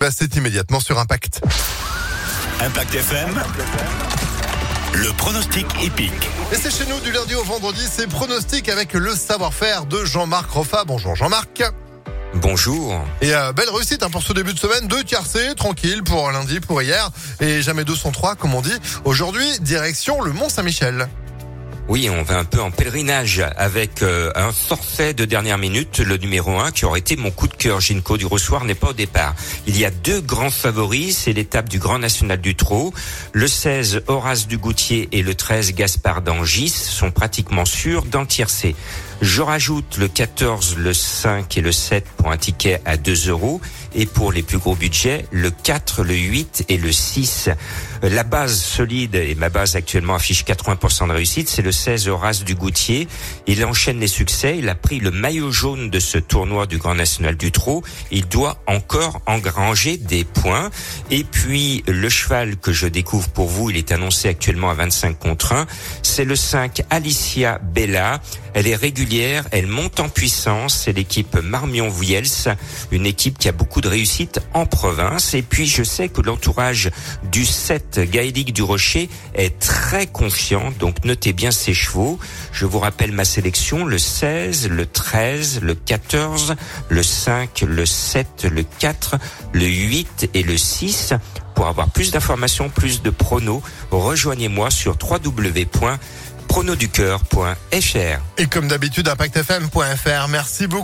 Bah, c'est immédiatement sur Impact. Impact FM. Le pronostic épique. Et c'est chez nous du lundi au vendredi, c'est pronostic avec le savoir-faire de Jean-Marc Roffa. Bonjour Jean-Marc. Bonjour. Et euh, belle réussite hein, pour ce début de semaine, deux tiercés, tranquille pour lundi, pour hier, et jamais 203 comme on dit. Aujourd'hui, direction le Mont Saint-Michel. Oui, on va un peu en pèlerinage avec euh, un forfait de dernière minute, le numéro 1 qui aurait été mon coup de cœur. Ginko du Rossoir n'est pas au départ. Il y a deux grands favoris, c'est l'étape du Grand National du Trot. Le 16, Horace du Goutier et le 13, Gaspard d'Angis sont pratiquement sûrs dans le tiercé. Je rajoute le 14, le 5 et le 7 pour un ticket à 2 euros. Et pour les plus gros budgets, le 4, le 8 et le 6. La base solide et ma base actuellement affiche 80% de réussite, c'est le 16 Horace du Goutier. Il enchaîne les succès. Il a pris le maillot jaune de ce tournoi du Grand National du Trot. Il doit encore engranger des points. Et puis, le cheval que je découvre pour vous, il est annoncé actuellement à 25 contre 1. C'est le 5 Alicia Bella. Elle est régulière, elle monte en puissance. C'est l'équipe Marmion-Vuels, une équipe qui a beaucoup de réussite en province. Et puis, je sais que l'entourage du 7 Gaélique du Rocher est très confiant. Donc, notez bien ses chevaux. Je vous rappelle ma sélection, le 16, le 13, le 14, le 5, le 7, le 4, le 8 et le 6. Pour avoir plus d'informations, plus de pronos, rejoignez-moi sur www pronoducœur.fr. Et comme d'habitude, impactfm.fr. Merci beaucoup.